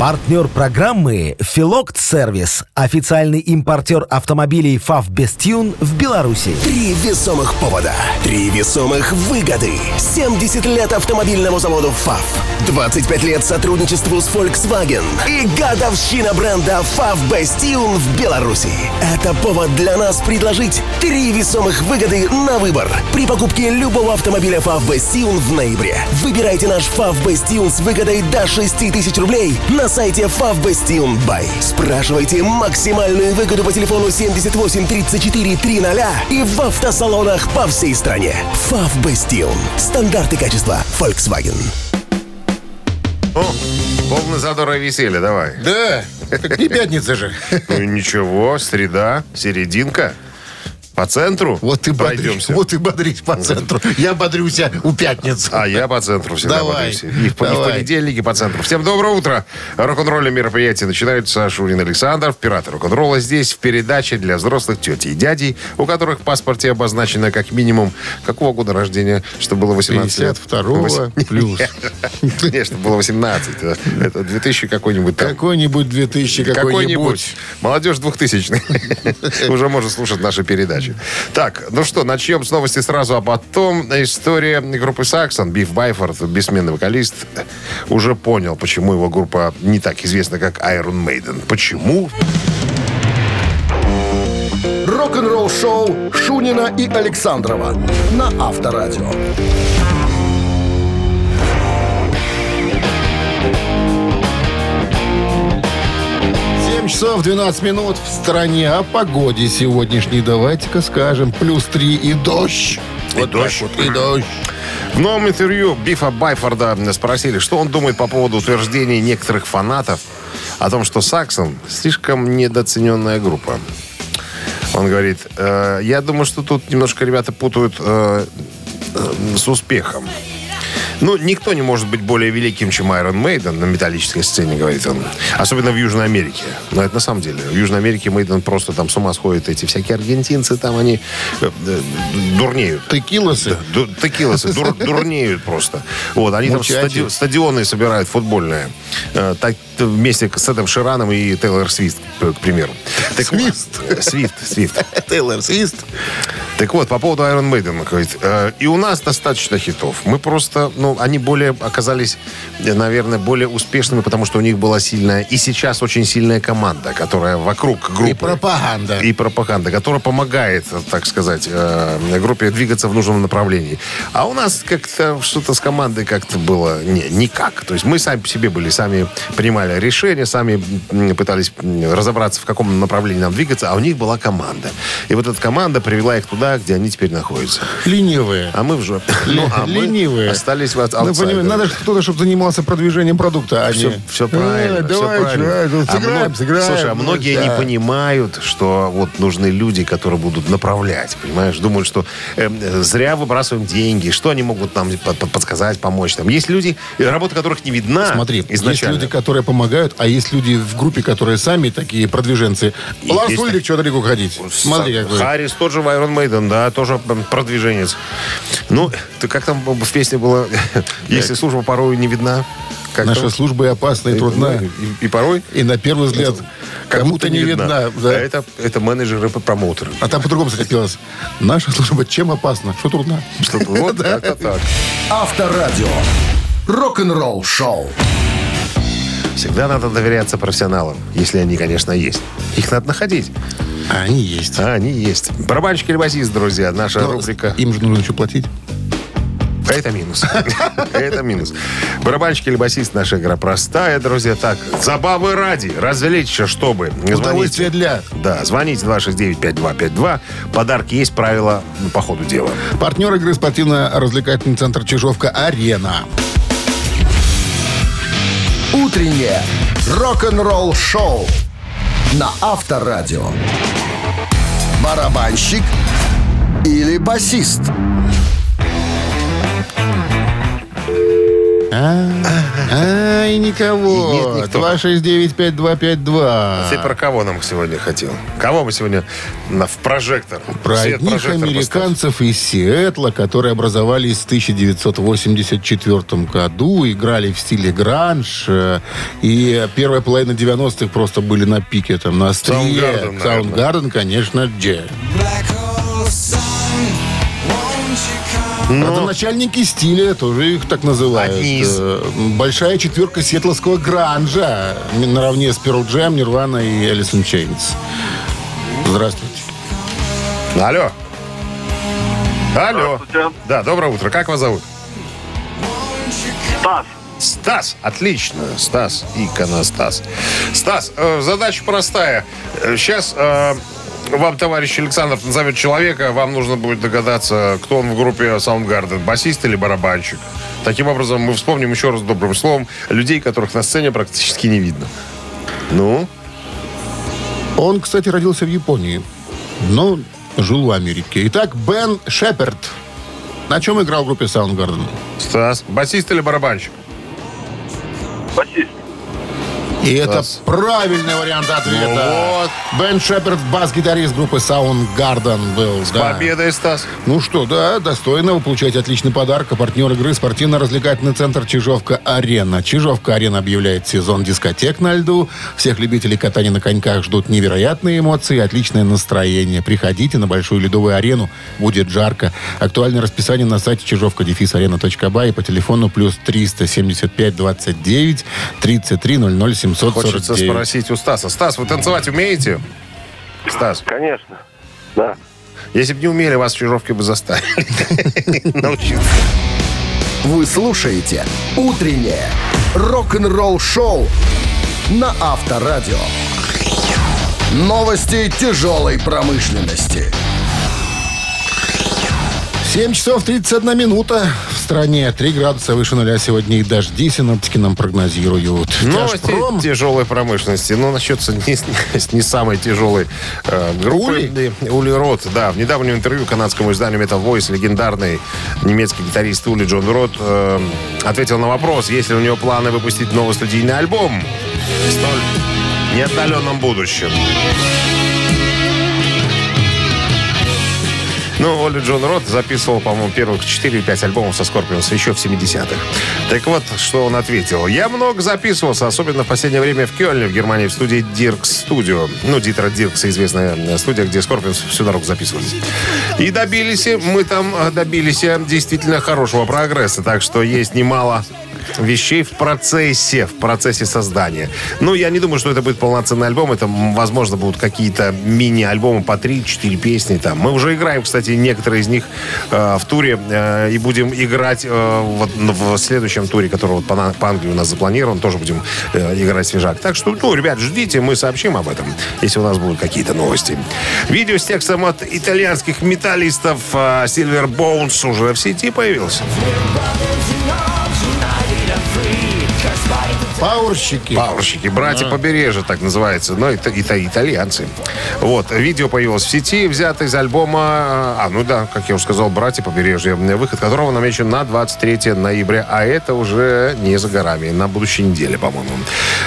Партнер программы «Филокт Сервис». Официальный импортер автомобилей «ФАВ Бестюн» в Беларуси. Три весомых повода. Три весомых выгоды. 70 лет автомобильному заводу ФАВ. 25 лет сотрудничеству с Volkswagen. И годовщина бренда ФАВ Бестюн в Беларуси. Это повод для нас предложить три весомых выгоды на выбор. При покупке любого автомобиля ФАВ Бестюн в ноябре. Выбирайте наш ФАВ Бестюн с выгодой до 6 тысяч рублей на сайте Favbestion Buy. Спрашивайте максимальную выгоду по телефону 78 34 300 и в автосалонах по всей стране. Favbestion. Стандарты качества Volkswagen. О, полный задора и веселья, давай. Да, так не пятница же. Ну ничего, среда, серединка. По центру Вот ты бодришь, вот и бодрись по центру. Я бодрюся у пятницы. А я по центру всегда Давай, бодрюсь. И в, и в давай. понедельнике по центру. Всем доброе утро. Рок-н-ролльные мероприятия начинаются. Шурин Александр, пираты рок-н-ролла здесь в передаче для взрослых тети и дядей, у которых в паспорте обозначено как минимум какого года рождения, чтобы было 18 лет. 52 плюс. Конечно, было 18. да. Это 2000 какой-нибудь там. Какой-нибудь 2000 какой-нибудь. Молодежь 2000 Уже может слушать наши передачи. Так, ну что, начнем с новости сразу, а потом история группы Саксон. Биф Байфорд, бессменный вокалист, уже понял, почему его группа не так известна, как Iron Maiden. Почему? Рок-н-ролл-шоу Шунина и Александрова на Авторадио. 7 часов 12 минут в стране. О погоде сегодняшней давайте-ка скажем. Плюс 3 и дождь. И вот дождь. Вот, и дождь. В новом интервью Бифа Байфорда спросили, что он думает по поводу утверждений некоторых фанатов о том, что Саксон слишком недооцененная группа. Он говорит, «Э, я думаю, что тут немножко ребята путают э, э, с успехом. Ну, никто не может быть более великим, чем Iron Maiden на металлической сцене, говорит он. Особенно в Южной Америке. Но это на самом деле. В Южной Америке Мейден просто там с ума сходят. Эти всякие аргентинцы, там они э, э, дурнеют. Текилосы. Ду- Текилосы дур- дурнеют просто. Вот, они там стади- стадионы собирают футбольные. Э, Так вместе с Эдом Шираном и Тейлор Свифт, к примеру. Так, Свифт? Свифт, Свифт. Тейлор Свист. Так вот, по поводу Iron Maiden, говорит, э, и у нас достаточно хитов. Мы просто, ну, они более оказались, э, наверное, более успешными, потому что у них была сильная, и сейчас очень сильная команда, которая вокруг группы. И пропаганда. И пропаганда, которая помогает, так сказать, э, группе двигаться в нужном направлении. А у нас как-то что-то с командой как-то было не, никак. То есть мы сами по себе были, сами принимали решения, сами пытались разобраться, в каком направлении нам двигаться, а у них была команда. И вот эта команда привела их туда, где они теперь находятся. Ленивые. А мы в жопе. Ну, а Ленивые. остались в Ну, понимаете, надо кто-то, чтобы занимался продвижением продукта, а Все, не... все правильно, «Э, все давай, правильно. чувак, ну, А сыграем, мно- сыграем. Слушай, а ну, многие да. не понимают, что вот нужны люди, которые будут направлять, понимаешь? Думают, что э, зря выбрасываем деньги, что они могут нам под- под- подсказать, помочь. Там есть люди, работа которых не видна Смотри, изначально. есть люди, которые помогают, а есть люди в группе, которые сами такие продвиженцы. И Ларс Ульрих, что далеко ходить? Смотри, как. Харрис тоже в Iron Maiden, да, тоже продвиженец. Ну, ты как там в песне было? Если служба порой не видна. Как Наша там? служба и опасна, и трудна. И, и порой И на первый взгляд как кому-то будто не видна. А да. это, это менеджеры и промоутеры. А там по-другому, кстати, пелось. Наша служба чем опасна? Что трудна? Что-то вот как-то так. Авторадио. Рок-н-ролл-шоу. Всегда надо доверяться профессионалам, если они, конечно, есть. Их надо находить. А они есть. А они есть. Барабанщик или басист, друзья, наша Но рубрика. Им же нужно еще платить. Это минус. Это минус. Барабанщик или басист, наша игра простая, друзья. Так, забавы ради, развлечься, чтобы. Удовольствие для. Да, звоните 269-5252. Подарки есть, правила по ходу дела. Партнер игры спортивно-развлекательный центр «Чижовка-Арена». Утреннее рок-н-ролл-шоу на Авторадио. Барабанщик или басист? А, Ай, никого. Нет, никто. 269-5252. Ты про кого нам сегодня хотел? Кого мы сегодня на, в прожектор? Про Свет одних прожектор американцев из Сиэтла, которые образовались в 1984 году, играли в стиле гранж, э, и первая половина 90-х просто были на пике, там, на острие. Наверное. Soundgarden, конечно, Дже. Ну. Родоначальники стиля, тоже их так называют. Одни из. Э, Большая четверка сиэтловского гранжа, наравне с Pearl Jam, Nirvana и Alice in Chains. Здравствуйте. Алло. Алло. Да, доброе утро. Как вас зовут? Стас, Стас, отлично. Стас, иконостас. Стас, э, задача простая. Сейчас вам товарищ Александр назовет человека, вам нужно будет догадаться, кто он в группе Soundgarden, басист или барабанщик. Таким образом, мы вспомним еще раз добрым словом людей, которых на сцене практически не видно. Ну, Он, кстати, родился в Японии, но жил в Америке. Итак, Бен Шеперд. На чем играл в группе Soundgarden? Стас, басист или барабанщик? басист. И это Стас. правильный вариант ответа. Ну вот. Бен Шеперд, бас-гитарист группы Soundgarden был. С да. победой, Стас. Ну что, да, достойно. Вы получаете отличный подарок. А партнер игры спортивно-развлекательный центр Чижовка-Арена. Чижовка-Арена объявляет сезон дискотек на льду. Всех любителей катания на коньках ждут невероятные эмоции и отличное настроение. Приходите на Большую ледовую арену. Будет жарко. Актуальное расписание на сайте чижовка арена.бай и по телефону плюс 375 29 33 00 749. Хочется спросить у Стаса. Стас, вы танцевать умеете? Стас, Конечно. Да. если бы не умели, вас в Чижовке бы заставили научиться. Вы слушаете «Утреннее рок-н-ролл-шоу» на Авторадио. Новости тяжелой промышленности. 7 часов 31 минута. В стране 3 градуса выше нуля сегодня и дожди синоптики нам прогнозируют. Новости Тяжпром. тяжелой промышленности. Ну, насчет с- не, не самой тяжелой э, группы. Ули Рот. Да, в недавнем интервью канадскому изданию Metal Voice легендарный немецкий гитарист Ули Джон Рот э, ответил на вопрос, есть ли у него планы выпустить новый студийный альбом в столь неотдаленном будущем. Ну, Ули Джон Рот записывал, по-моему, первых 4 или 5 альбомов со Скорпионс еще в 70-х. Так вот, что он ответил. Я много записывался, особенно в последнее время в Кёльне, в Германии, в студии Dierks Studio. Ну, Дитера Диркса, известная э, студия, где Скорпионс всю дорогу записывались. И добились, мы там э, добились э, действительно хорошего прогресса. Так что есть немало вещей в процессе, в процессе создания. Ну, я не думаю, что это будет полноценный альбом. Это, возможно, будут какие-то мини-альбомы по 3-4 песни там. Мы уже играем, кстати, некоторые из них э, в туре э, и будем играть э, вот в следующем туре, который вот по, по Англии у нас запланирован, тоже будем э, играть свежак. Так что, ну, ребят, ждите, мы сообщим об этом, если у нас будут какие-то новости. Видео с текстом от итальянских металлистов э, Silver Bones уже в сети появился. Пауэрщики. Пауэрщики, братья побережья, так называется. Но это, это итальянцы. Вот, видео появилось в сети, взято из альбома, а, ну да, как я уже сказал, братья побережья, выход которого намечен на 23 ноября, а это уже не за горами, на будущей неделе, по-моему.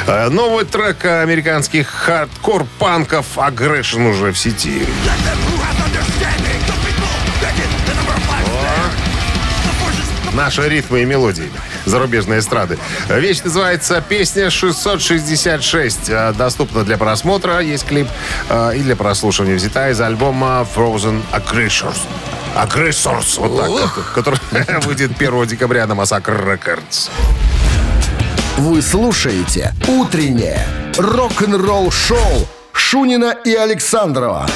Э, Новый трек американских хардкор-панков Aggression уже в сети. Наши ритмы и мелодии зарубежной эстрады. Вещь называется «Песня 666». Э, Доступна для просмотра. Есть клип э, и для прослушивания. Взята из альбома Frozen Aggressors. Aggressors, вот так, который выйдет 1 декабря на Massacre Records. Вы слушаете «Утреннее рок-н-ролл-шоу» Шунина и Александрова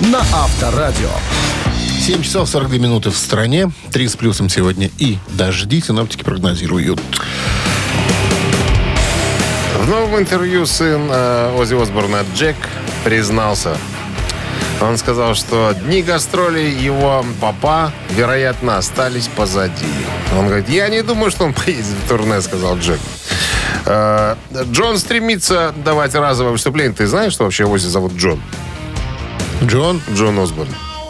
на Авторадио. 7 часов 42 минуты в стране. 3 с плюсом сегодня и дожди синоптики прогнозируют. В новом интервью сын э, Оззи Осборна Джек признался. Он сказал, что дни гастролей его папа, вероятно, остались позади. Он говорит, я не думаю, что он поедет в турне, сказал Джек. Э, Джон стремится давать разовое выступление. Ты знаешь, что вообще Оззи зовут Джон? Джон? Джон Осборн.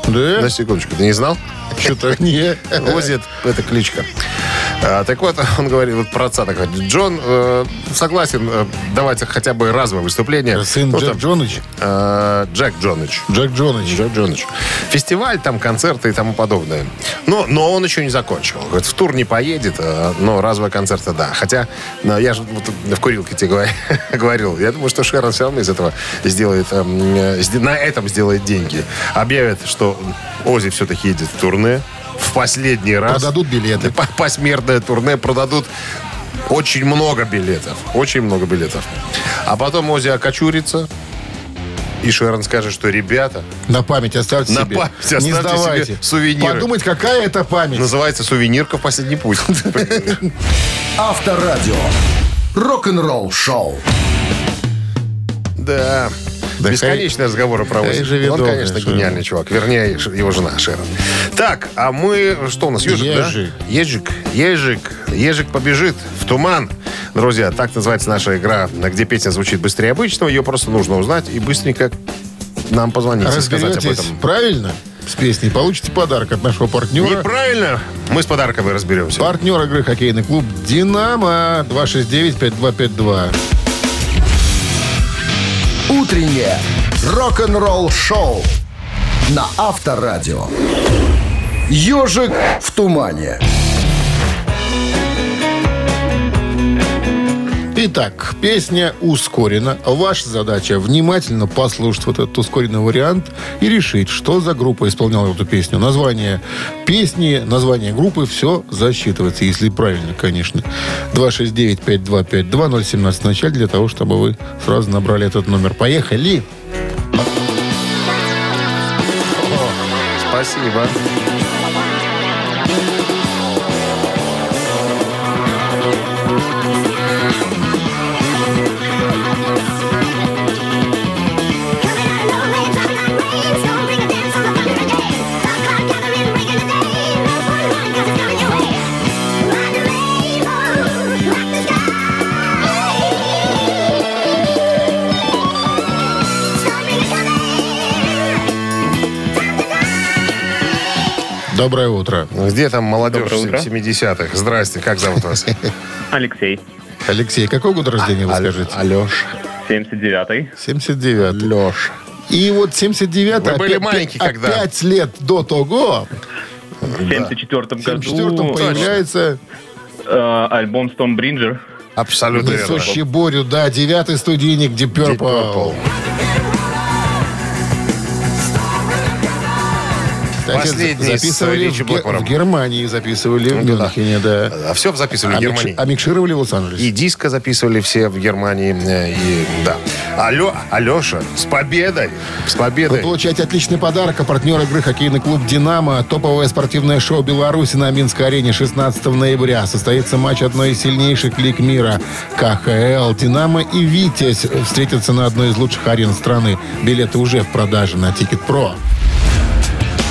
Да? На секундочку, ты не знал? Что-то не. Это, это кличка. А, так вот, он говорит вот про отца такой. Джон э, согласен э, давать хотя бы разовое выступление. Сын Ну, Джек там, Джоныч. э, Джек Джоныч. Джек Джоныч. Джек Джоныч. Фестиваль, там концерты и тому подобное. Но, но он еще не закончил. Говорит, в тур не поедет, а, но разовые концерты, да. Хотя, ну, я же вот в курилке тебе говор- говорил, я думаю, что Шерон все равно из этого сделает, эм, э, на этом сделает деньги. Объявят, что Ози все-таки едет в турне в последний раз. Продадут билеты. По- Посмертное турне продадут очень много билетов. Очень много билетов. А потом Ози окочурится, и Шерон скажет, что ребята, На память оставьте На себе. память Не оставьте сдавайте. себе сувениры. Подумать, какая это память. называется «Сувенирка в последний путь». Авторадио. Рок-н-ролл шоу. Да. Да Бесконечные разговоры про хай Он, долго, конечно, гениальный чувак. Вернее, его жена Шерон. Так, а мы... Что у нас? Ежик, Ежик. да? Ежик. Ежик. Ежик побежит в туман. Друзья, так называется наша игра, где песня звучит быстрее обычного. Ее просто нужно узнать и быстренько нам позвонить и сказать об этом. правильно с песней, получите подарок от нашего партнера. Неправильно. Мы с подарком и разберемся. Партнер игры хоккейный клуб «Динамо» 269-5252. Утреннее рок-н-ролл шоу на Авторадио. Ежик в тумане. Итак, песня ускорена. Ваша задача внимательно послушать вот этот ускоренный вариант и решить, что за группа исполняла эту песню. Название песни, название группы, все засчитывается, если правильно, конечно. 269-5252-017 в начале для того, чтобы вы сразу набрали этот номер. Поехали! Спасибо. Где там молодежь Доброе утро. 70-х? Здрасте, как зовут вас? Алексей, Алексей, какого года рождения вы скажите? Алёш. 79-й. 79 Лёш. И вот 79 Вы были маленький когда? 5 лет до того, В 74-м в году 74-м появляется э, альбом Stormbridger. Абсолютно верно. несущий Борю, да, девятый студийник Deep Deep Purple. Последний записывали в, Ге- в Германии, записывали в Ну да. Мюнхене, да. А все записывали в А, микш- Германии. а микшировали в Лос-Анджелесе. И диски записывали все в Германии. э, И, да. Алё, Алеша, с победой! С Вы победой! получаете отличный подарок. А партнер игры хоккейный клуб «Динамо». Топовое спортивное шоу Беларуси на Минской арене 16 ноября. Состоится матч одной из сильнейших лиг мира. КХЛ, «Динамо» и «Витязь» встретятся на одной из лучших арен страны. Билеты уже в продаже на Ticketpro.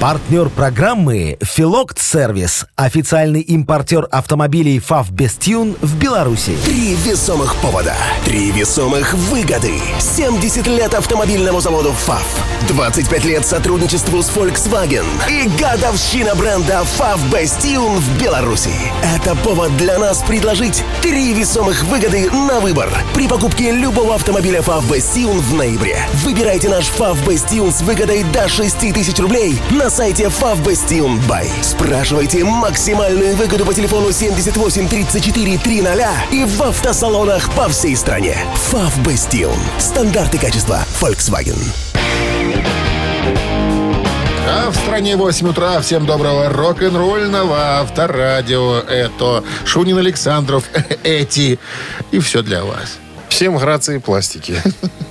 Партнер программы «Филокт Сервис». Официальный импортер автомобилей «ФАВ Бестюн» в Беларуси. Три весомых повода. Три весомых выгоды. 70 лет автомобильному заводу ФАВ. 25 лет сотрудничеству с Volkswagen. И годовщина бренда ФАВ Бастиун в Беларуси. Это повод для нас предложить три весомых выгоды на выбор. При покупке любого автомобиля ФАВ Бастиун в ноябре. Выбирайте наш ФАВ Бастиун с выгодой до 6 тысяч рублей на сайте FAV Bastion Buy. Спрашивайте максимальную выгоду по телефону 78 34 300 и в автосалонах по всей стране. FAV Bastion. Стандарты качества Volkswagen. А в стране 8 утра. Всем доброго рок-н-ролльного авторадио. Это Шунин Александров, эти. И все для вас. Всем грации и пластики.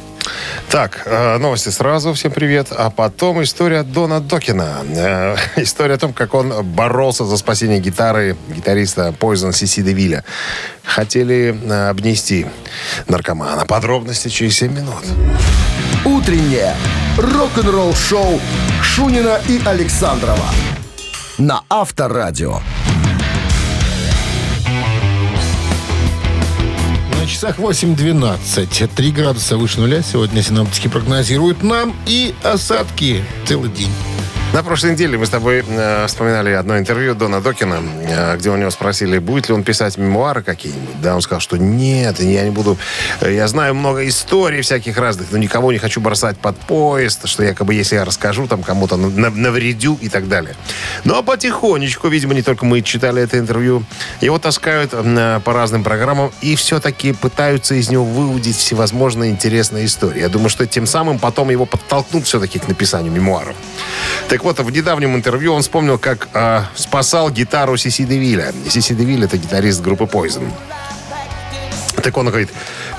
Так, э, новости сразу. Всем привет. А потом история Дона Докина. Э, История о том, как он боролся за спасение гитары гитариста Poison Сиси Девиля. Хотели э, обнести наркомана. Подробности через 7 минут. Утреннее рок-н-ролл-шоу Шунина и Александрова на Авторадио. На часах 8.12. 3 градуса выше нуля сегодня синоптики прогнозируют нам и осадки целый день. На прошлой неделе мы с тобой э, вспоминали одно интервью Дона Докина, э, где у него спросили, будет ли он писать мемуары какие-нибудь. Да, он сказал, что нет, я не буду. Э, Я знаю много историй всяких разных, но никого не хочу бросать под поезд, что якобы если я расскажу, там кому-то на- навредю и так далее. Но потихонечку, видимо, не только мы читали это интервью, его таскают э, по разным программам и все-таки пытаются из него выудить всевозможные интересные истории. Я думаю, что тем самым потом его подтолкнут все-таки к написанию мемуаров. Так вот, в недавнем интервью он вспомнил, как э, спасал гитару Сиси Девиля. Сиси Девиль это гитарист группы Poison. Так он говорит,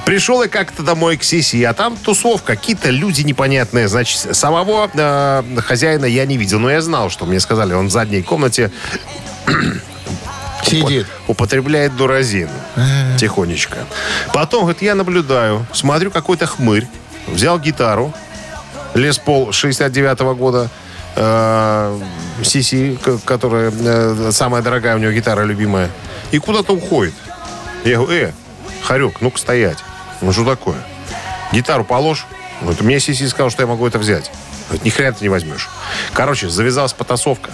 пришел я как-то домой к Сиси, а там тусовка, какие-то люди непонятные. Значит, самого э, хозяина я не видел, но я знал, что мне сказали, он в задней комнате Сидит. употребляет дуразин. Тихонечко. Потом, говорит, я наблюдаю, смотрю, какой-то хмырь. Взял гитару. Лес Пол 69 года. Э, Сиси, которая э, самая дорогая у него гитара любимая. И куда-то уходит. Я говорю, э, Харек, ну-ка стоять. Ну что такое? Гитару положь. Вот мне Сиси сказал, что я могу это взять. Говорит, ни хрена ты не возьмешь. Короче, завязалась потасовка.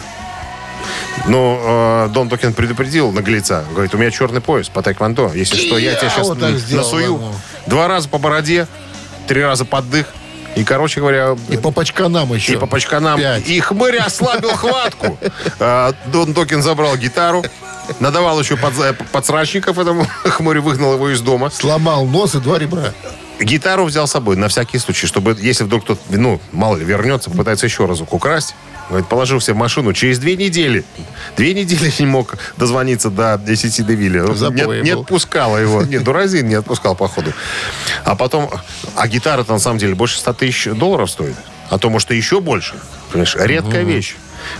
Но э, Дон Докин предупредил наглеца. Говорит, у меня черный пояс по тэквондо. Если что, я тебя сейчас вот так сделал насую. ему. Два раза по бороде, три раза под дых. И, короче говоря, И по пачканам еще. и по пачканам. Пять. И хмырь ослабил хватку. А, Дон Докин забрал гитару. Надавал еще подсрачников этому хмырю, выгнал его из дома. Сломал нос и два ребра. Гитару взял с собой на всякий случай, чтобы, если вдруг кто-то, ну, мало ли, вернется, попытается еще разок украсть. Говорит, положил все в машину. Через две недели, две недели не мог дозвониться до сети Девилля. Забое Не, не отпускала его. Нет, Дуразин не отпускал, походу. А потом, а гитара-то на самом деле больше 100 тысяч долларов стоит. А то, может, и еще больше. Понимаешь, редкая вещь.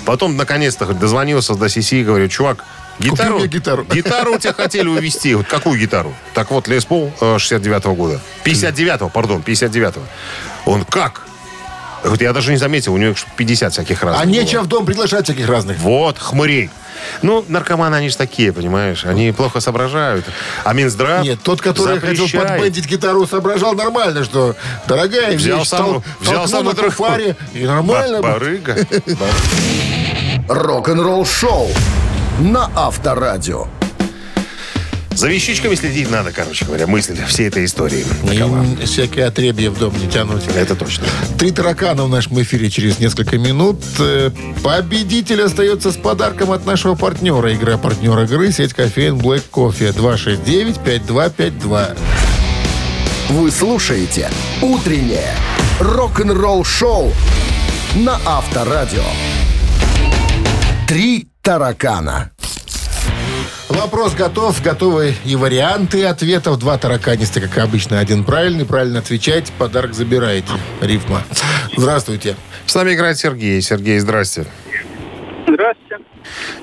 Потом, наконец-то, говорит, дозвонился до Сиси и говорю, чувак, гитару, мне гитару. гитару у тебя хотели увезти. Вот какую гитару? Так вот, Лес Пол 69-го года. 59-го, пардон, 59-го. Он как? Я говорю, я даже не заметил, у него их 50 всяких разных. А было. нечего в дом приглашать всяких разных. Вот, хмырей. Ну, наркоманы, они же такие, понимаешь? Они плохо соображают. А Минздрав Нет, тот, который хотел запрещает. подбендить гитару, соображал нормально, что дорогая Взял вещь, сам, тол- взял сам на фаре, и нормально. Ба- Барыга. Рок-н-ролл шоу на Авторадио. За вещичками следить надо, короче говоря, мысль всей этой истории. Такова. И всякие отребья в дом не тянуть. Это точно. Три таракана в нашем эфире через несколько минут. Э, Победитель остается с подарком от нашего партнера. Игра партнер игры сеть кофеин Black Coffee 269-5252. Вы слушаете «Утреннее рок-н-ролл-шоу» на Авторадио. «Три таракана». Вопрос готов. Готовы и варианты ответов. Два тараканиста, как обычно. Один правильный. Правильно отвечаете. Подарок забираете. Рифма. Здравствуйте. С нами играет Сергей. Сергей, здрасте. Здравствуйте.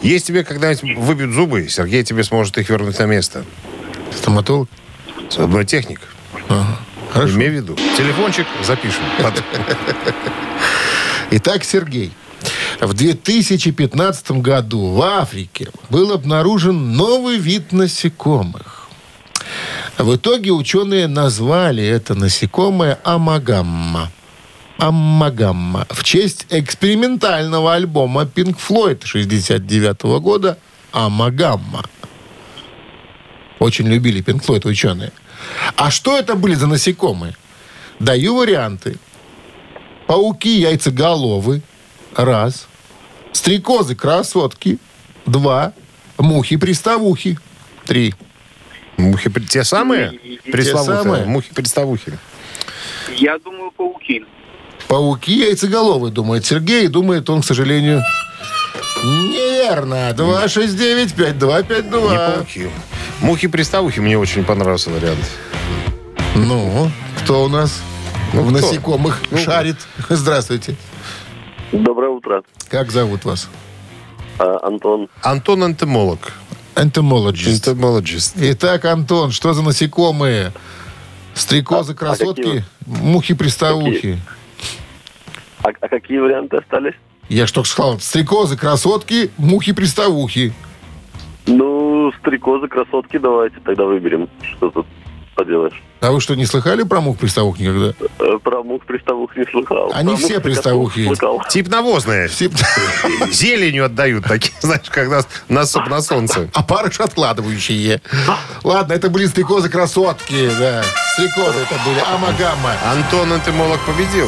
Есть тебе когда-нибудь выбьют зубы, Сергей тебе сможет их вернуть на место. Стоматолог? Зубной техник. Ага. Хорошо. Имей в виду. Телефончик запишем. Итак, Сергей. В 2015 году в Африке был обнаружен новый вид насекомых. В итоге ученые назвали это насекомое амагамма. Аммагамма. В честь экспериментального альбома Pink Floyd 69 года Амагамма. Очень любили Pink Floyd ученые. А что это были за насекомые? Даю варианты. Пауки яйцеголовы. Раз. Стрекозы красотки. Два. Мухи приставухи. Три. Мухи те самые? Те самые. Мухи-приставухи. Я думаю, пауки. Пауки яйцеголовы, думает Сергей. Думает он, к сожалению, неверно. 269-5252. Не пауки. Мухи-приставухи мне очень понравился вариант. Ну, кто у нас Ну, в кто? насекомых Ну, шарит? Здравствуйте. Доброе утро. Как зовут вас? А, Антон. Антон Энтомолог. Энтомологист. Энтомологист. Итак, Антон, что за насекомые? Стрекозы, А- а красотки, какие? мухи-приставухи. А, а какие варианты остались? Я что сказал? Стрекозы, красотки, мухи-приставухи. Ну, стрекозы, красотки давайте тогда выберем. Что тут поделаешь. А вы что, не слыхали про мух-приставух никогда? Э, Про мух-приставух не слыхал. Они Про все приставухи. Тип навозные. Все- Зеленью отдают такие, знаешь, когда на, со- на солнце. А парыш откладывающие. Ладно, это были стрекозы-красотки, да. Стрекозы это были. Амагамма. Антон Энтомолог победил.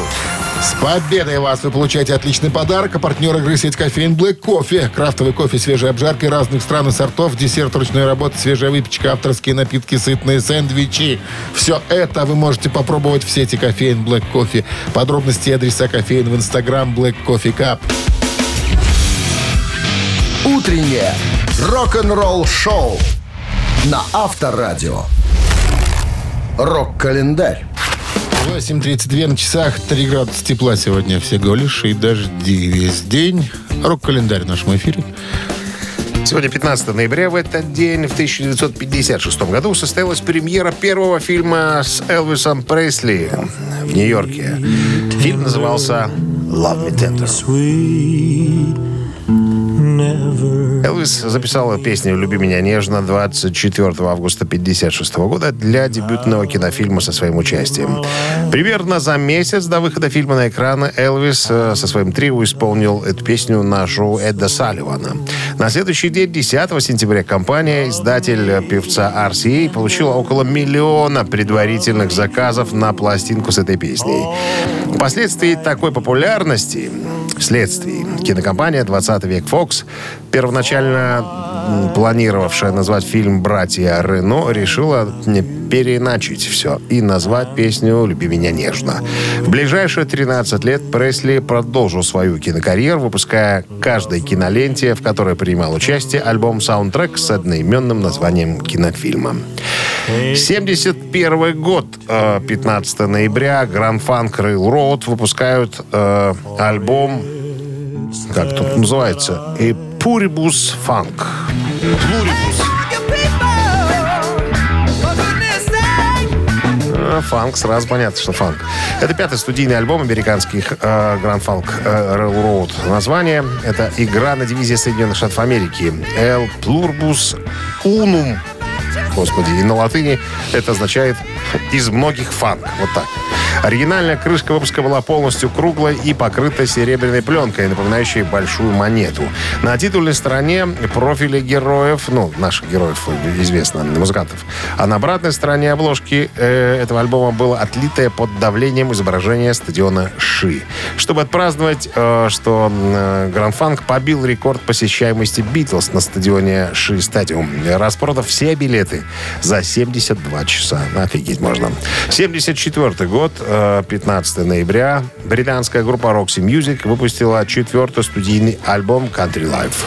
С победой вас! Вы получаете отличный подарок. А партнер игры сеть кофеин Black Кофе. Крафтовый кофе, свежей обжарки разных стран и сортов, десерт ручной работы, свежая выпечка, авторские напитки, сытные сэндвичи. Все это вы можете попробовать в сети кофеин Black Кофе. Подробности и адреса кофеин в инстаграм Black Coffee Cup. Утреннее рок-н-ролл-шоу на Авторадио. Рок-календарь. 8.32 на часах, 3 градуса тепла сегодня всего лишь и дожди весь день. Рок-календарь в нашем эфире. Сегодня 15 ноября. В этот день, в 1956 году, состоялась премьера первого фильма с Элвисом Пресли в Нью-Йорке. Фильм назывался «Love Me Tender». Элвис записал песню «Люби меня нежно» 24 августа 1956 года для дебютного кинофильма со своим участием. Примерно за месяц до выхода фильма на экраны Элвис э, со своим трио исполнил эту песню на шоу Эдда Салливана. На следующий день, 10 сентября, компания, издатель певца RCA, получила около миллиона предварительных заказов на пластинку с этой песней. Впоследствии такой популярности, вследствие, кинокомпания «20 век Fox», первоначально планировавшая назвать фильм «Братья Рено», решила переначить все и назвать песню «Люби меня нежно». В ближайшие 13 лет Пресли продолжил свою кинокарьеру, выпуская каждой киноленте, в которой принимал участие, альбом-саундтрек с одноименным названием кинофильма. 71 год, э, 15 ноября, Grand Funk Railroad выпускают э, альбом, как тут называется, и Puribus Funk. Pluribus. А, Фанк, сразу понятно, что фанк. Это пятый студийный альбом американских э, Grand Funk э, Railroad. Название — это игра на дивизии Соединенных Штатов Америки. El Plurbus Unum. Господи, и на латыни это означает «из многих фанк». Вот так. Оригинальная крышка выпуска была полностью круглой и покрыта серебряной пленкой, напоминающей большую монету. На титульной стороне профили героев, ну, наших героев, известно, музыкантов. А на обратной стороне обложки э, этого альбома было отлитое под давлением изображение стадиона Ши. Чтобы отпраздновать, э, что э, Гранд Фанк побил рекорд посещаемости Битлз на стадионе Ши Стадиум, распродав все билеты за 72 часа. Офигеть можно. 74 год, 15 ноября, британская группа Roxy Music выпустила четвертый студийный альбом Country Life.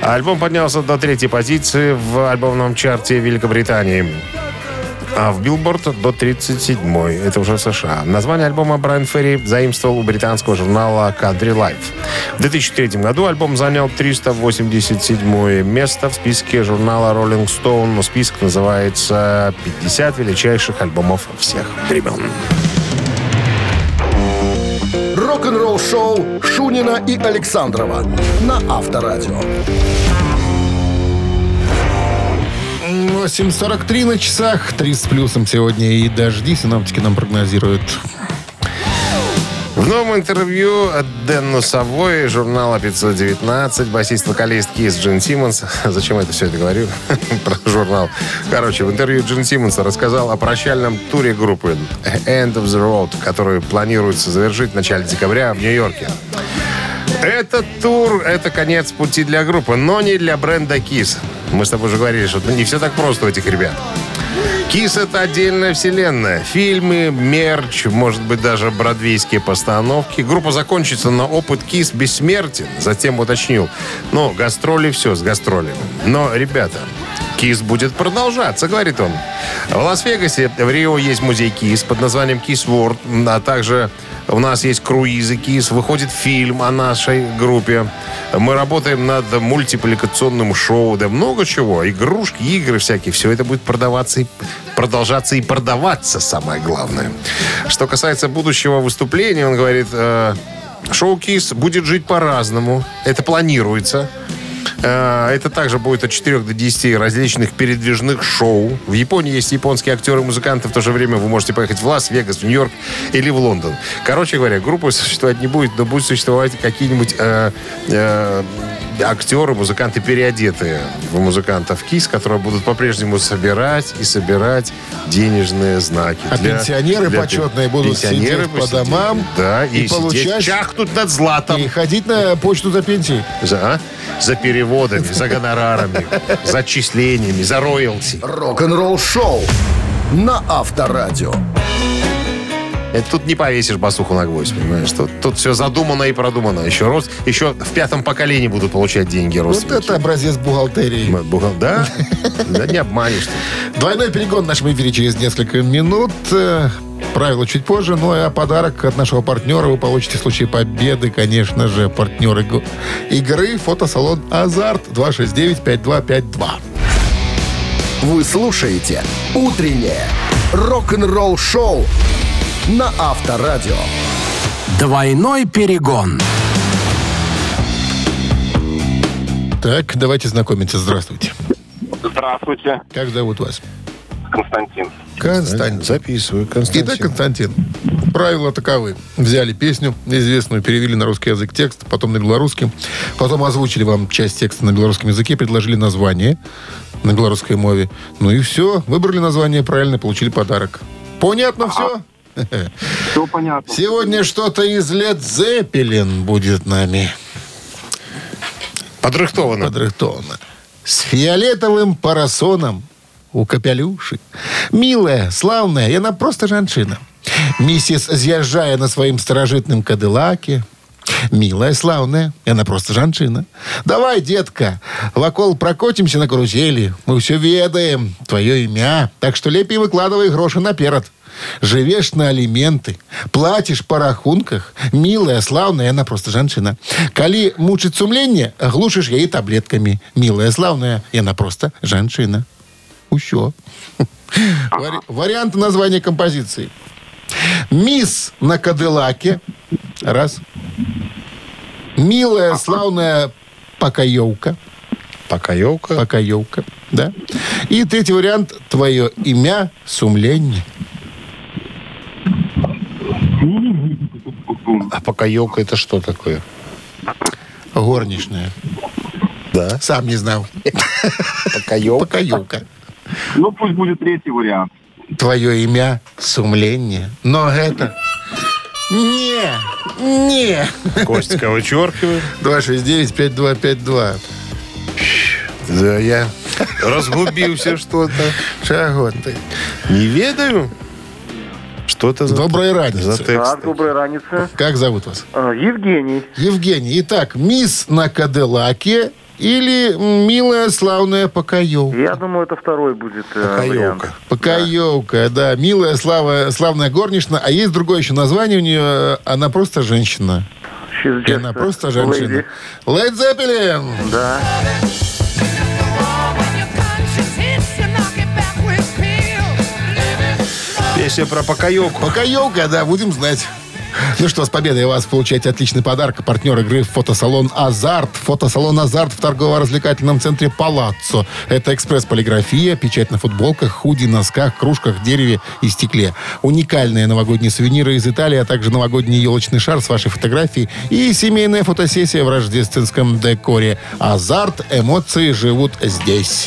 Альбом поднялся до третьей позиции в альбомном чарте Великобритании. А в Билборд до 37-й. Это уже США. Название альбома Брайан Ферри заимствовал у британского журнала Country Life. В 2003 году альбом занял 387 место в списке журнала Rolling Stone. Но список называется «50 величайших альбомов всех времен». Рок-н-ролл-шоу Шунина и Александрова на Авторадио. 8.43 на часах, 3 с плюсом сегодня и дожди синоптики нам прогнозируют. В новом интервью Дэн Носовой, журнала 519, басист-вокалист Kiss Джин Симмонс. Зачем я это все это говорю? Про журнал. Короче, в интервью Джин Симмонса рассказал о прощальном туре группы End of the Road, который планируется завершить в начале декабря в Нью-Йорке. Этот тур — это конец пути для группы, но не для бренда Kiss. Мы с тобой уже говорили, что не все так просто у этих ребят. Kiss это отдельная вселенная. Фильмы, мерч, может быть, даже бродвейские постановки. Группа закончится, но опыт Kiss бессмертен. Затем уточнил. Ну, гастроли все с гастролями. Но, ребята, Kiss будет продолжаться, говорит он. В Лас-Вегасе, в Рио есть музей Kiss под названием Kiss World, а также у нас есть круизы Kiss, выходит фильм о нашей группе. Мы работаем над мультипликационным шоу, да много чего. Игрушки, игры всякие. Все это будет продаваться и продолжаться и продаваться, самое главное. Что касается будущего выступления, он говорит, э, шоу Kiss будет жить по-разному. Это планируется. Э, Это также будет от 4 до 10 различных передвижных шоу. В Японии есть японские актеры и музыканты. В то же время вы можете поехать в Лас-Вегас, в Нью-Йорк или в Лондон. Короче говоря, группа существовать не будет, но будут существовать какие-нибудь э, э, актеры, музыканты, переодетые в музыкантов Kiss, которые будут по-прежнему собирать и собирать денежные знаки. А пенсионеры почетные будут сидеть по сидеть, домам да, и и, получать- чахнуть над златом. И ходить на почту за пенсией. За, а? за переводами, за гонорарами, за отчислениями, за роялти. Рок-н-ролл шоу на Авторадио. Это тут не повесишь басуху на гвоздь, понимаешь? Тут, тут все задумано и продумано. Еще, рост, еще в пятом поколении будут получать деньги Вот родственники. это образец бухгалтерии. Бухгал- Да? Да не обманешь. ты. Двойной перегон в нашем эфире через несколько минут. Э, Правила чуть позже. Ну а подарок от нашего партнера вы получите в случае победы, конечно же, партнер иг- игры фотосалон «Азарт» 269-5252. Вы слушаете «Утреннее рок-н-ролл шоу» на Авторадио. Двойной перегон. Так, давайте знакомиться. Здравствуйте. Здравствуйте, Как зовут вас? Константин. Константин. Записываю, Константин. Итак, Константин, правила таковы. Взяли песню известную, перевели на русский язык текст, потом на белорусский. Потом озвучили вам часть текста на белорусском языке, предложили название на белорусской мове. Ну и все. Выбрали название правильно, получили подарок. Понятно все? Все понятно. Сегодня что-то из Лед Зеппелин будет нами Подрыхтовано. подрыхтовано. С фиолетовым парасоном у капелюши. Милая, славная, и она просто жанчына. Миссис з'язджае на сваім старажытным кадылаке. Милая, славная, и она просто жанчына. Давай, детка, вакол прокотимся на карузели. Мы все ведаем, твое имя. Так что лепей выкладывай гроши наперад. Живешь на алименты, платишь по рахунках. Милая, славная, она просто жанчына. Калі мучыць сумленне, глушыш яе таблетками. Милая, славная, и она просто жанчына. Усё. Вари- Варианты названия композиции. Мисс на Кадиллаке. Раз. Милая, славная покаевка. Покаевка. Покаевка. Да. И третий вариант. Твое имя сумление. А покаевка это что такое? Горничная. Да. Сам не знал. Покаевка. Покаевка. Ну, пусть будет третий вариант. Твое имя сумление. Но это... Не, не. Костика вычеркиваем. 269-5252. Да, я разгубился что-то. Чего ты? Не ведаю. Что это за, Доброй за раницы. текст? Так, доброй раницы. Как зовут вас? А, Евгений. Евгений. Итак, мисс на Кадиллаке или милая славная покаевка? Я думаю, это второй будет э, вариант. Покаевка. Покаевка, да. Милая, слава, славная горничная. А есть другое еще название у нее. Она просто женщина. Сейчас, И она просто женщина. Лед Зеппелин. Да. Песня про покаевку. Покаевка, да, будем знать. Ну что, с победой вас получаете отличный подарок. Партнер игры фотосалон «Азарт». Фотосалон «Азарт» в торгово-развлекательном центре «Палаццо». Это экспресс-полиграфия, печать на футболках, худи, носках, кружках, дереве и стекле. Уникальные новогодние сувениры из Италии, а также новогодний елочный шар с вашей фотографией и семейная фотосессия в рождественском декоре. «Азарт» эмоции живут здесь.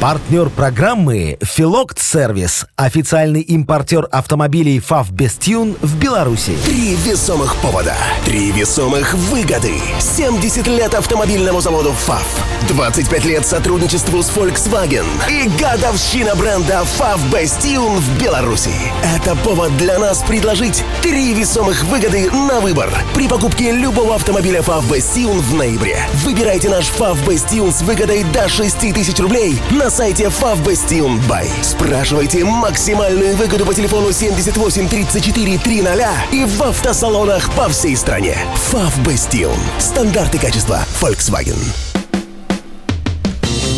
Партнер программы «Филокт Сервис». Официальный импортер автомобилей «ФАВ Бестюн» в Беларуси. Три весомых повода. Три весомых выгоды. 70 лет автомобильному заводу ФАВ. 25 лет сотрудничеству с Volkswagen. И годовщина бренда ФАВ Бастиун в Беларуси. Это повод для нас предложить три весомых выгоды на выбор. При покупке любого автомобиля ФАВ Бастиун в ноябре. Выбирайте наш ФАВ Бастиун с выгодой до 6 тысяч рублей на сайте Бай. Спрашивайте максимальную выгоду по телефону 78 34 300 и в автосалонах по всей стране. Бастиун. Стандарты качества Volkswagen.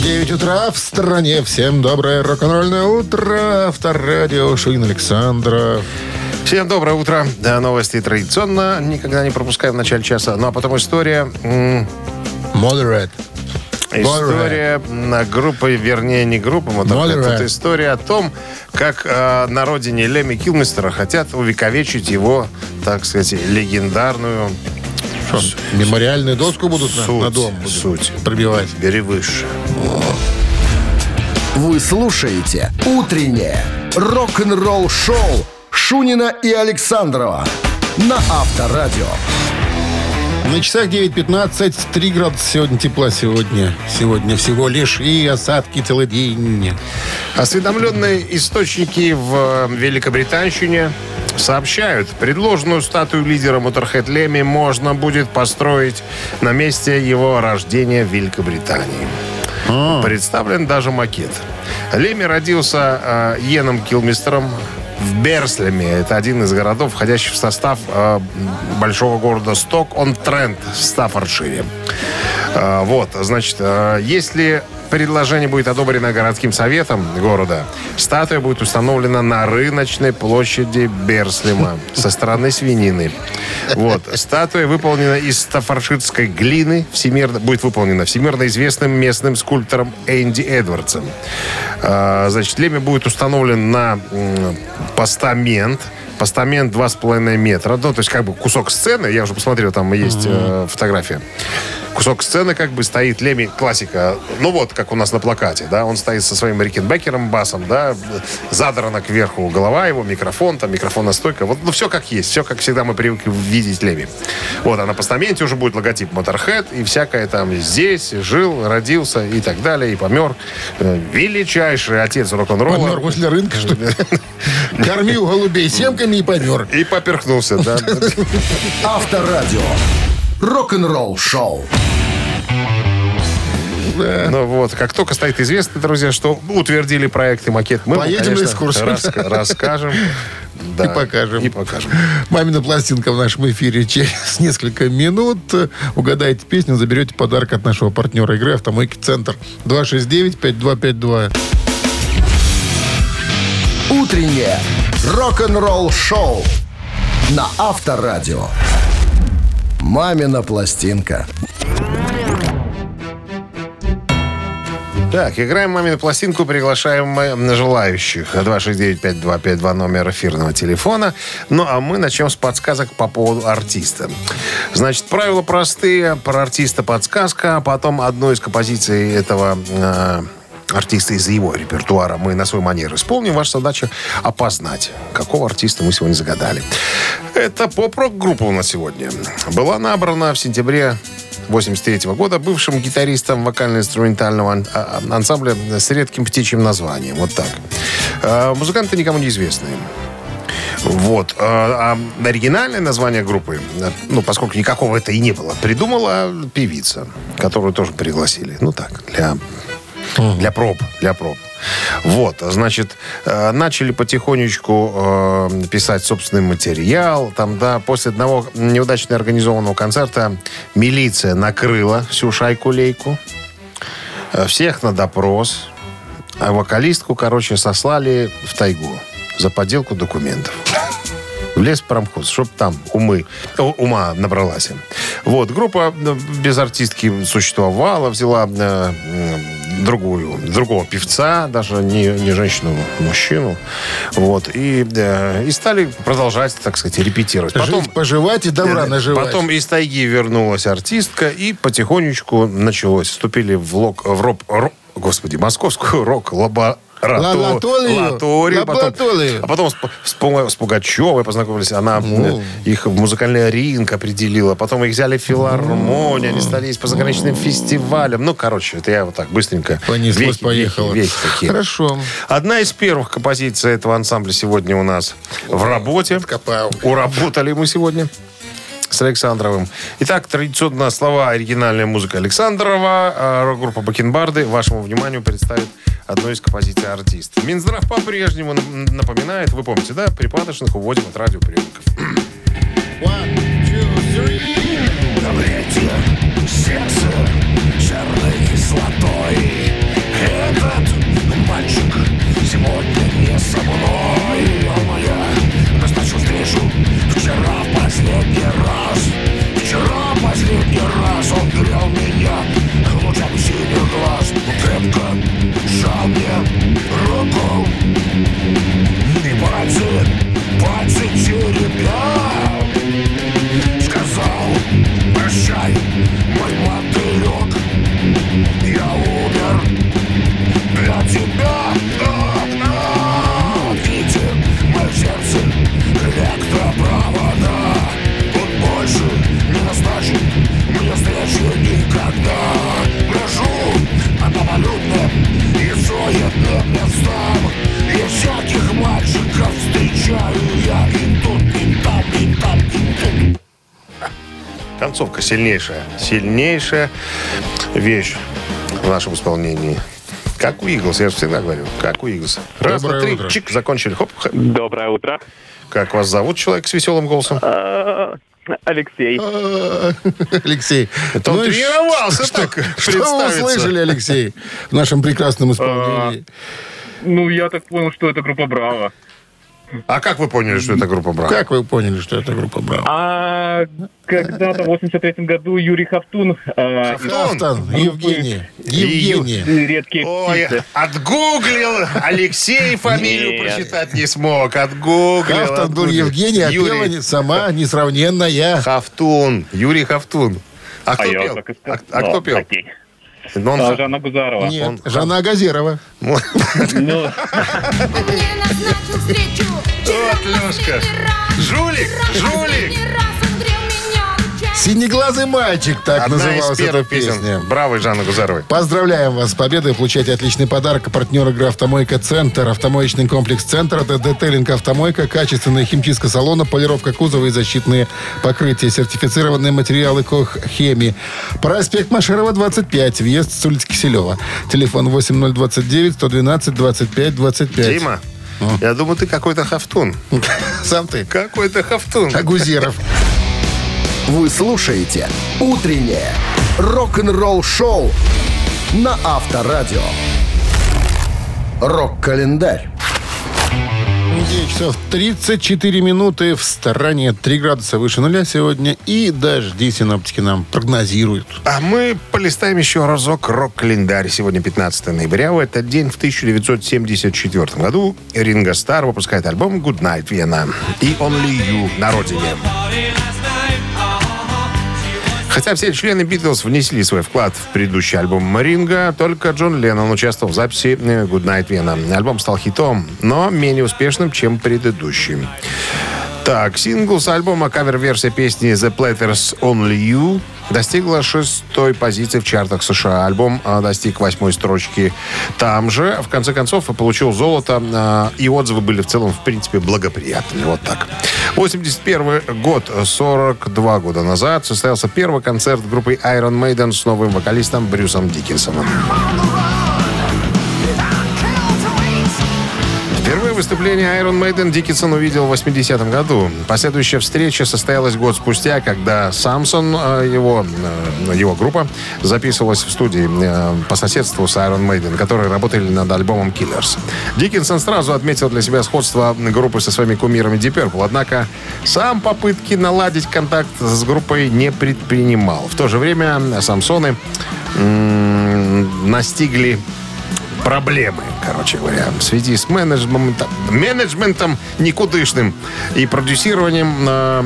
9 утра в стране. Всем доброе рок-н-ролльное утро. Авторадио Шунин Александров. Всем доброе утро. Да, новости традиционно. Никогда не пропускаем в начале часа. Ну, а потом история... м, Moderate. История на группы, вернее, не группы. Motorhead. Это история о том, как э, на родине Леми Килмистера хотят увековечить его, так сказать, легендарную Что, мемориальную доску будут на, Суть, на дом будут суть. пробивать? «Бери выше». Вы слушаете «Утреннее рок-н-ролл-шоу» Шунина и Александрова на Авторадио. На часах 9.15, 3 градуса сегодня тепла сегодня. Сегодня всего лишь и осадки целый день. Осведомленные источники в э, Великобританщине сообщают, предложенную статую лидера Motorhead Леми можно будет построить на месте его рождения в Великобритании. Представлен даже макет. Леми родился э, Йеном Килмистером в Берслеме. Это один из городов, входящих в состав э, большого города Сток-он-Трент в Стаффордшире. Э, вот, значит, э, если предложение будет одобрено городским советом города, статуя будет установлена на рыночной площади Берслема со стороны свинины. Вот. Статуя выполнена из стаффордширской глины, всемирно, будет выполнена всемирно известным местным скульптором Энди Эдвардсом. А, Значит, Леми будет установлен на постамент, Постамент 2,5 метра. Ну, то есть, как бы кусок сцены. Я уже посмотрел, там есть э, фотография. Кусок сцены как бы стоит Леми, классика. Ну вот, как у нас на плакате, да. Он стоит со своим Рикенбекером, басом, да. Задрана кверху голова его, микрофон, там микрофонная стойка. Вот, ну, все как есть. Все, как всегда мы привыкли видеть Леми. Вот, а на постаменте уже будет логотип Motorhead и всякое там здесь жил, родился и так далее, и помер. Э, Величайший отец рок-н-ролла. Помер возле рынка, что ли? Кормил голубей семками и помер. И поперхнулся, да. Авторадио. Рок-н-ролл-шоу. Ну вот, как только станет известно, друзья, что утвердили проект и макет, мы Поедем на конечно, экскурсию. раска- расскажем. да, И покажем. И покажем. Мамина пластинка в нашем эфире через несколько минут. Угадайте песню, заберете подарок от нашего партнера игры «Автомойки Центр». 269-5252. Утреннее рок-н-ролл-шоу на Авторадио. «Мамина пластинка». Так, играем «Мамину пластинку», приглашаем желающих. 269-5252 номер эфирного телефона. Ну, а мы начнем с подсказок по поводу артиста. Значит, правила простые. Про артиста подсказка, а потом одну из композиций этого э, артиста из его репертуара мы на свой манер исполним. Ваша задача опознать, какого артиста мы сегодня загадали. Это поп-рок группа у нас сегодня. Была набрана в сентябре 83 года бывшим гитаристом вокально-инструментального ан- а- ансамбля с редким птичьим названием. Вот так. Э, Музыканты никому не известные. Вот. А а оригинальное название группы, ну, поскольку никакого это и не было, придумала певица, которую тоже пригласили. Ну, так, для, для проб, для проб. Вот, значит, э, начали потихонечку э, писать собственный материал. Там, да, после одного неудачно организованного концерта милиция накрыла всю шайку-лейку. Э, Всех на допрос. А вокалистку, короче, сослали в тайгу за подделку документов. В лес промхоз, чтоб там умы, ума набралась. Вот, группа без артистки существовала, взяла другую, другого певца, даже не, не женщину, а мужчину. Вот, и, э, и стали продолжать, так сказать, репетировать. Потом, Жить, поживать и добра наживать. Потом из тайги вернулась артистка, и потихонечку началось. Вступили в, лок, в роб, ро- господи, московскую рок-лабораторию. Лабораторию. Потом, а потом с, с, Пу- с Пугачевой познакомились. Она э, их в музыкальный ринг определила. Потом их взяли в филармонию. Они стали ездить по заграничным фестивалям. Ну, короче, это я вот так быстренько. Понеслось, вехи, поехало. вехи, вехи такие. Хорошо. Одна из первых композиций этого ансамбля сегодня у нас в работе. Откопал. Уработали мы сегодня с Александровым. Итак, традиционно слова оригинальная музыка Александрова. а Рок-группа Бакенбарды вашему вниманию представит одну из композиций артиста. Минздрав по-прежнему напоминает, вы помните, да, припадочных уводим от радиоприемников. One, two, three. сердце черной кислотой концовка сильнейшая. Сильнейшая вещь в нашем исполнении. Как у Иглс, я же всегда говорю. Как у Иглс. Раз, Доброе два, три, утро. чик, закончили. Хоп. Доброе утро. Как вас зовут, человек с веселым голосом? А, Алексей. А, Алексей. Это он ну тренировался что- так Что вы услышали, Алексей, в нашем прекрасном исполнении? Ну, я так понял, что это группа Браво. А как вы поняли, что это группа Браво? Как вы поняли, что это группа Браво? А когда-то в 83 году Юрий Хафтун а, из Автон, Евгений. Евгений. «Редкие Ой, птицы». отгуглил. Алексей фамилию Нет. прочитать не смог. Отгуглил. Автор был. Евгений, а Юрий пела сама несравненная. Хафтун. Юрий Хафтун. А кто А я пел? и А, а кто Ну, пел? окей. Ну, он А, же- Жанна Гузарова. Нет, он- Жанна Газерова. Ну. Вот, Лёшка. Жулик, жулик. Синеглазый мальчик, так Одна из называлась эта первых песен. песня. Браво, Жанна Гузаровой. Поздравляем вас с победой. Получайте отличный подарок. Партнер игры «Автомойка Центр». Автомоечный комплекс «Центр» — это детейлинг «Автомойка», качественная химчистка салона, полировка кузова и защитные покрытия, сертифицированные материалы КОХ «Хеми». Проспект Машерова, 25, въезд с улицы Киселева. Телефон 8029-112-25-25. Дима, я думаю, ты какой-то хафтун. Сам ты. Какой-то хафтун. Агузеров. Вы слушаете «Утреннее рок-н-ролл-шоу» на Авторадио. Рок-календарь. 9 часов 34 минуты в стороне. 3 градуса выше нуля сегодня. И дожди синоптики нам прогнозируют. А мы полистаем еще разок рок-календарь. Сегодня 15 ноября. В этот день, в 1974 году, Ринго Стар выпускает альбом «Good Night, Vienna» и «Only You» на родине. Хотя все члены Битлз внесли свой вклад в предыдущий альбом Ринга, только Джон Леннон участвовал в записи э, «Good Night, Vienna». Альбом стал хитом, но менее успешным, чем предыдущий. Так, сингл с альбома кавер-версия песни The Platters Only You достигла шестой позиции в чартах США. Альбом а, достиг восьмой строчки там же. В конце концов, получил золото, а, и отзывы были в целом, в принципе, благоприятными. Вот так. 81 год, 42 года назад, состоялся первый концерт группы Iron Maiden с новым вокалистом Брюсом Диккенсоном. Выступление Iron Maiden Диккенсон увидел в 80-м году. Последующая встреча состоялась год спустя, когда Самсон, э, его, э, его группа, записывалась в студии э, по соседству с Iron Maiden, которые работали над альбомом Killers. Диккенсон сразу отметил для себя сходство группы со своими кумирами Deep Purple, однако сам попытки наладить контакт с группой не предпринимал. В то же время Самсоны настигли проблемы, короче говоря, в связи с менеджментом, менеджментом никудышным и продюсированием. э,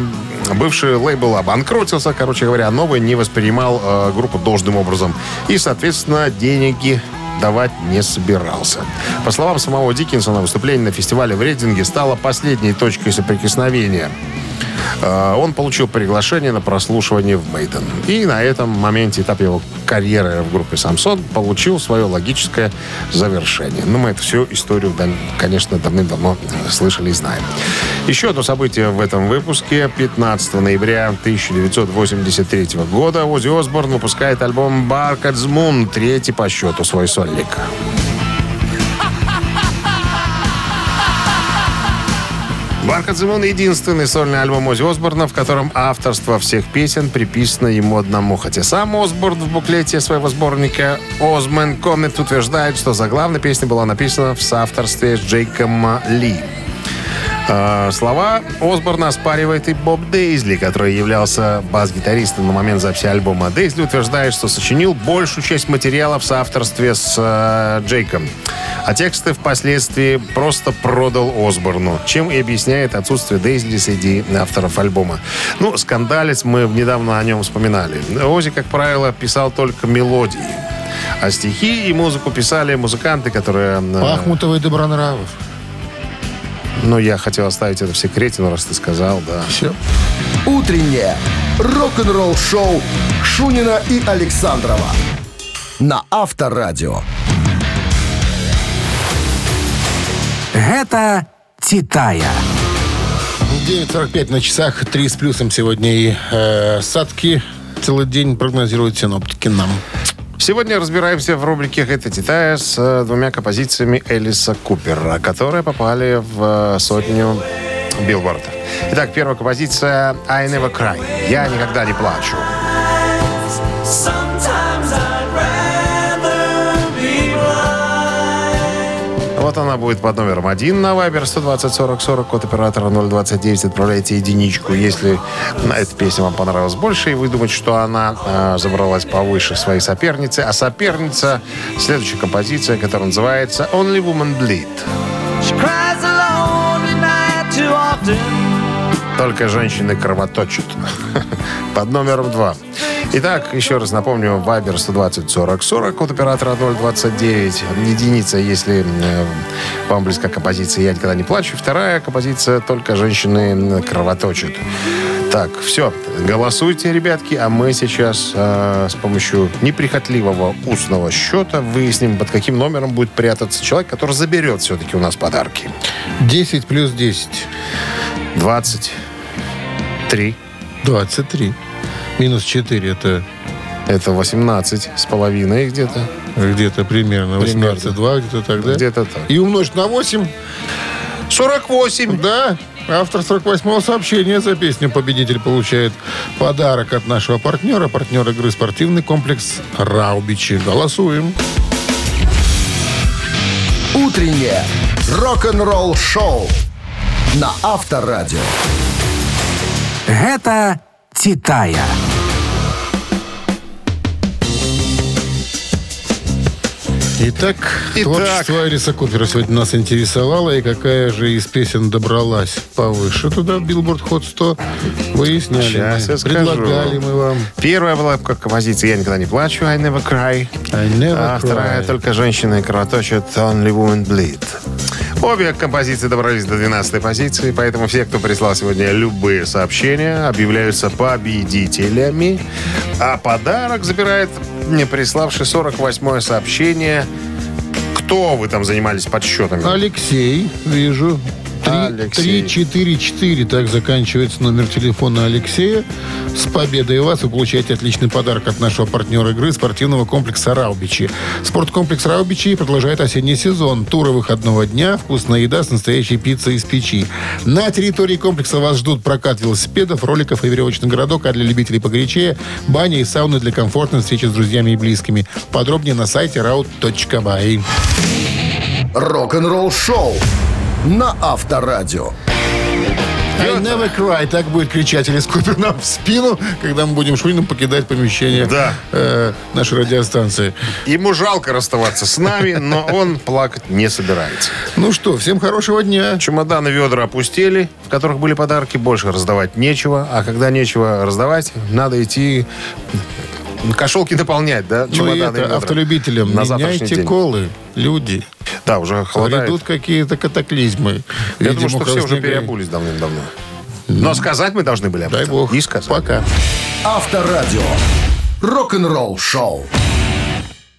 бывший лейбл обанкротился, короче говоря, а новый не воспринимал э, группу должным образом. И, соответственно, деньги давать не собирался. По словам самого Диккенсона, выступление на фестивале в Рейдинге стало последней точкой соприкосновения. Э, Он получил приглашение на прослушивание в Мейден. И на этом моменте этап его карьеры в группе Самсон получил свое логическое завершение. Ну, мы эту всю историю, конечно, давным-давно э, слышали и знаем. Еще одно событие в этом выпуске. 15 ноября 1983 года Ози Осборн выпускает альбом «Bark at the Moon», третий по счету свой сольник. «Барк Moon» — единственный сольный альбом Ози Осборна, в котором авторство всех песен приписано ему одному. Хотя сам Осборн в буклете своего сборника «Озмен Комет» утверждает, что заглавная песня была написана в соавторстве с Джейком Ли. Э, Слова Осборна оспаривает и Боб Дейзли, который являлся бас-гитаристом на момент записи альбома. Дейзли утверждает, что сочинил большую часть материала в соавторстве с э, Джейком. А тексты впоследствии просто продал Осборну, чем и объясняет отсутствие Дейзли среди авторов альбома. Ну, скандалец, мы недавно о нем вспоминали. Ози, как правило, писал только мелодии. А стихи и музыку писали музыканты, которые... э, Пахмутовый Добронравов. Ну, я хотел оставить это в секрете, но раз ты сказал, да. Все. Утреннее рок-н-ролл-шоу Шунина и Александрова на Авторадио. Гэта Титая. 9.45 на часах, 3 с плюсом сегодня и э, Садки целый день прогнозируют синоптики нам. Сегодня разбираемся в рубрике «Это Титая» с э, двумя композициями Элиса Купера, которые попали в э, сотню билборда. Итак, первая композиция «I never cry». «Я никогда не плачу». Вот она будет под номером один на Viber 120 40 40, код оператора 029. Отправляйте единичку, если эта песня вам понравилась больше, и вы думаете, что она э, забралась повыше своей соперницы. А соперница — следующая композиция, которая называется «Only Woman Bleed». Только женщины кровоточат. Под номером два. Итак, еще раз напомню, Viber 120 40 40, код оператора 029. Единица, если э, вам близка композиция «Я никогда не плачу». Вторая композиция «Только женщины кровоточат». Так, все, голосуйте, ребятки, а мы сейчас э, с помощью неприхотливого устного счета выясним, под каким номером будет прятаться человек, который заберет все-таки у нас подарки. 10 плюс 10. 23. 23. Минус 4 это Это 18 с половиной где-то. где-то примерно. Примерно. 18,2 где-то так, да? Где-то так. И умножить на 8. 48. Да, автор 48-го сообщения за песню «Победитель» получает подарок от нашего партнера, партнера игры «Спортивный комплекс Раубичи». Голосуем. Утреннее рок-н-ролл-шоу на Авторадио. Гэта Титая. Итак, Итак. творчество Элиса Купера сегодня нас интересовало. И какая же из песен добралась повыше туда, в Billboard Hot 100, выясняли Сейчас я скажу. Предлагали мы вам. Первая была как композиция «Я никогда не плачу», «I never cry». I never а вторая cry. «Только женщины кровоточат», «Only women bleed». Обе композиции добрались до 12 позиции, поэтому все, кто прислал сегодня любые сообщения, объявляются победителями. А подарок забирает мне приславший 48 сообщение. Кто вы там занимались подсчетами? Алексей, вижу. Алексей. 344, так заканчивается номер телефона Алексея. С победой вас вы получаете отличный подарок от нашего партнера игры спортивного комплекса «Раубичи». Спорткомплекс «Раубичи» продолжает осенний сезон. Туры выходного дня, вкусная еда с настоящей пиццей из печи. На территории комплекса вас ждут прокат велосипедов, роликов и веревочный городок, а для любителей погорячее – баня и сауны для комфортной встречи с друзьями и близкими. Подробнее на сайте raut.by. Рок-н-ролл-шоу на Авторадио. I never cry. Так будет кричать Элис Купер нам в спину, когда мы будем шуйным покидать помещение Да. э, нашей радиостанции. Ему жалко расставаться с нами, но он плакать не собирается. Ну что, всем хорошего дня. Чемоданы ведра опустили, в которых были подарки, больше раздавать нечего. А когда нечего раздавать, надо идти кошелки наполнять, да? Ну и это, автолюбителям, На меняйте день. колы, люди. Да, уже холодает. Грядут какие-то катаклизмы. Я виде думаю, что все уже переобулись давным-давно. Но сказать мы должны были об Дай этом. бог. И сказать. Пока. Авторадио. Рок-н-ролл-шоу.